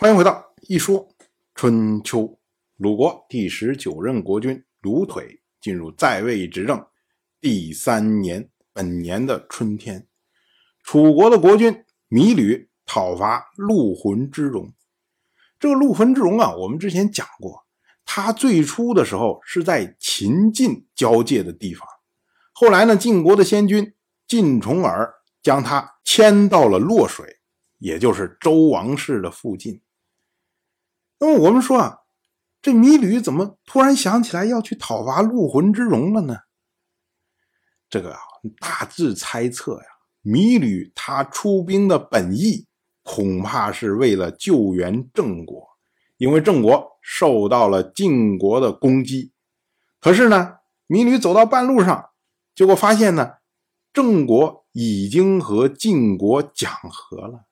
欢迎回到一说春秋。鲁国第十九任国君鲁腿进入在位执政第三年，本年的春天，楚国的国君米吕讨伐陆浑之戎。这个陆浑之戎啊，我们之前讲过，他最初的时候是在秦晋交界的地方，后来呢，晋国的先君晋重耳将他迁到了洛水，也就是周王室的附近。那么我们说啊，这米吕怎么突然想起来要去讨伐陆浑之戎了呢？这个啊，大致猜测呀，米吕他出兵的本意恐怕是为了救援郑国，因为郑国受到了晋国的攻击。可是呢，米吕走到半路上，结果发现呢，郑国已经和晋国讲和了，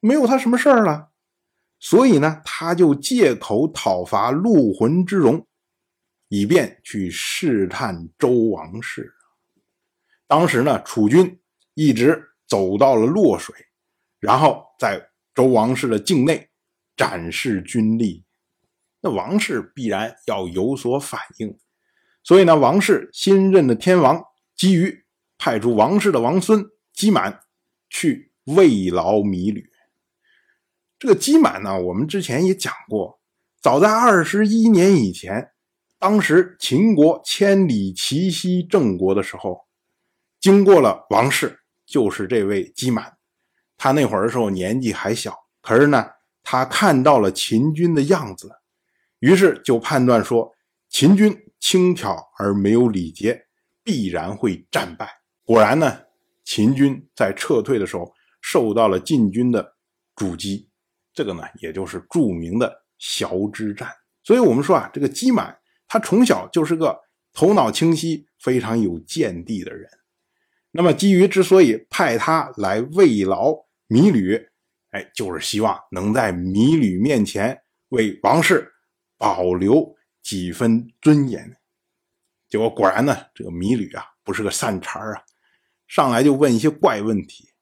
没有他什么事儿了。所以呢，他就借口讨伐陆浑之戎，以便去试探周王室。当时呢，楚军一直走到了洛水，然后在周王室的境内展示军力。那王室必然要有所反应，所以呢，王室新任的天王姬于派出王室的王孙姬满去慰劳米吕。这个姬满呢，我们之前也讲过，早在二十一年以前，当时秦国千里齐西郑国的时候，经过了王室，就是这位姬满。他那会儿的时候年纪还小，可是呢，他看到了秦军的样子，于是就判断说，秦军轻佻而没有礼节，必然会战败。果然呢，秦军在撤退的时候受到了晋军的阻击。这个呢，也就是著名的崤之战。所以，我们说啊，这个姬满他从小就是个头脑清晰、非常有见地的人。那么，姬于之所以派他来慰劳米吕，哎，就是希望能在米吕面前为王室保留几分尊严。结果果然呢，这个米吕啊，不是个善茬啊，上来就问一些怪问题。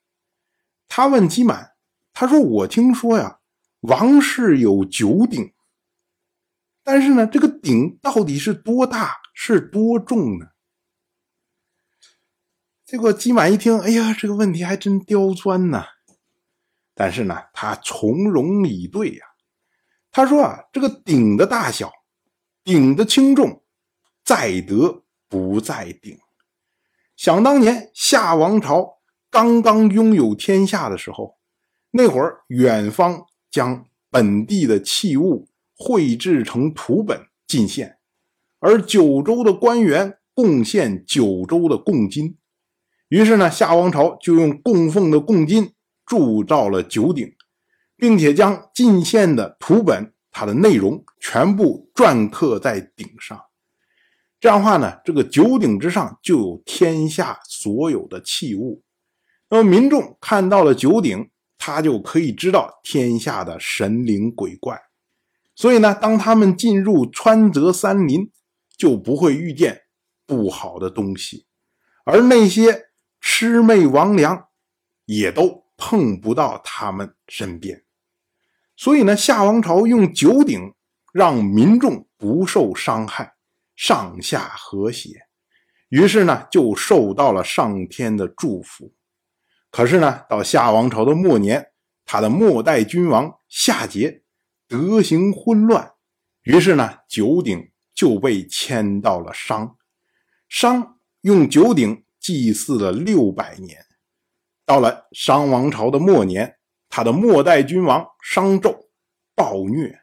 他问姬满，他说：“我听说呀。”王室有九鼎，但是呢，这个鼎到底是多大，是多重呢？结果姬满一听，哎呀，这个问题还真刁钻呐。但是呢，他从容以对呀。他说啊，这个鼎的大小，鼎的轻重，在德不在鼎。想当年夏王朝刚刚拥有天下的时候，那会儿远方。将本地的器物绘制成图本进献，而九州的官员贡献九州的贡金。于是呢，夏王朝就用供奉的贡金铸造了九鼎，并且将进献的图本它的内容全部篆刻在鼎上。这样的话呢，这个九鼎之上就有天下所有的器物。那么民众看到了九鼎。他就可以知道天下的神灵鬼怪，所以呢，当他们进入川泽山林，就不会遇见不好的东西，而那些魑魅魍魉也都碰不到他们身边。所以呢，夏王朝用九鼎让民众不受伤害，上下和谐，于是呢，就受到了上天的祝福。可是呢，到夏王朝的末年，他的末代君王夏桀德行昏乱，于是呢，九鼎就被迁到了商。商用九鼎祭祀了六百年。到了商王朝的末年，他的末代君王商纣暴虐，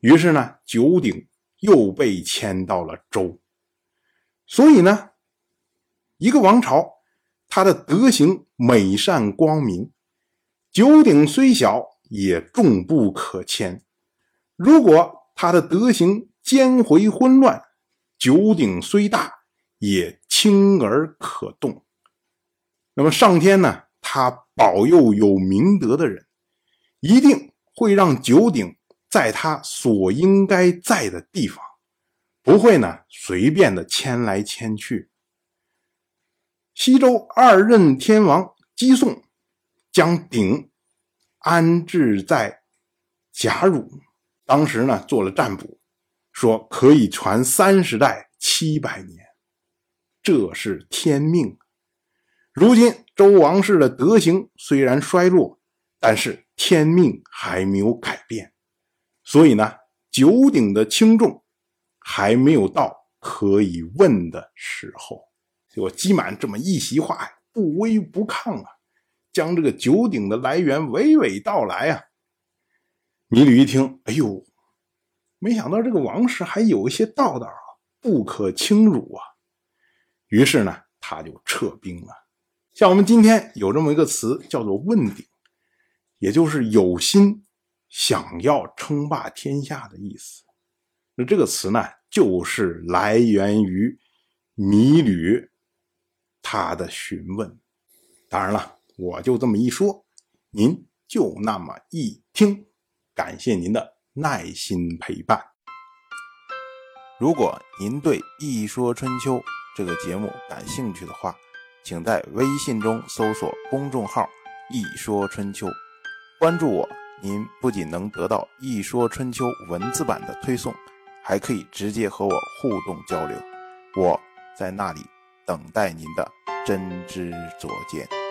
于是呢，九鼎又被迁到了周。所以呢，一个王朝。他的德行美善光明，九鼎虽小也重不可迁。如果他的德行奸回昏乱，九鼎虽大也轻而可动。那么上天呢？他保佑有明德的人，一定会让九鼎在他所应该在的地方，不会呢随便的迁来迁去。西周二任天王姬诵将鼎安置在贾汝当时呢做了占卜，说可以传三十代七百年，这是天命。如今周王室的德行虽然衰落，但是天命还没有改变，所以呢，九鼎的轻重还没有到可以问的时候。结果姬满这么一席话，不卑不亢啊，将这个九鼎的来源娓娓道来啊。米吕一听，哎呦，没想到这个王室还有一些道道啊，不可轻辱啊。于是呢，他就撤兵了。像我们今天有这么一个词，叫做“问鼎”，也就是有心想要称霸天下的意思。那这个词呢，就是来源于米吕他的询问。当然了，我就这么一说，您就那么一听。感谢您的耐心陪伴。如果您对《一说春秋》这个节目感兴趣的话，请在微信中搜索公众号“一说春秋”，关注我。您不仅能得到《一说春秋》文字版的推送，还可以直接和我互动交流。我在那里等待您的真知灼见。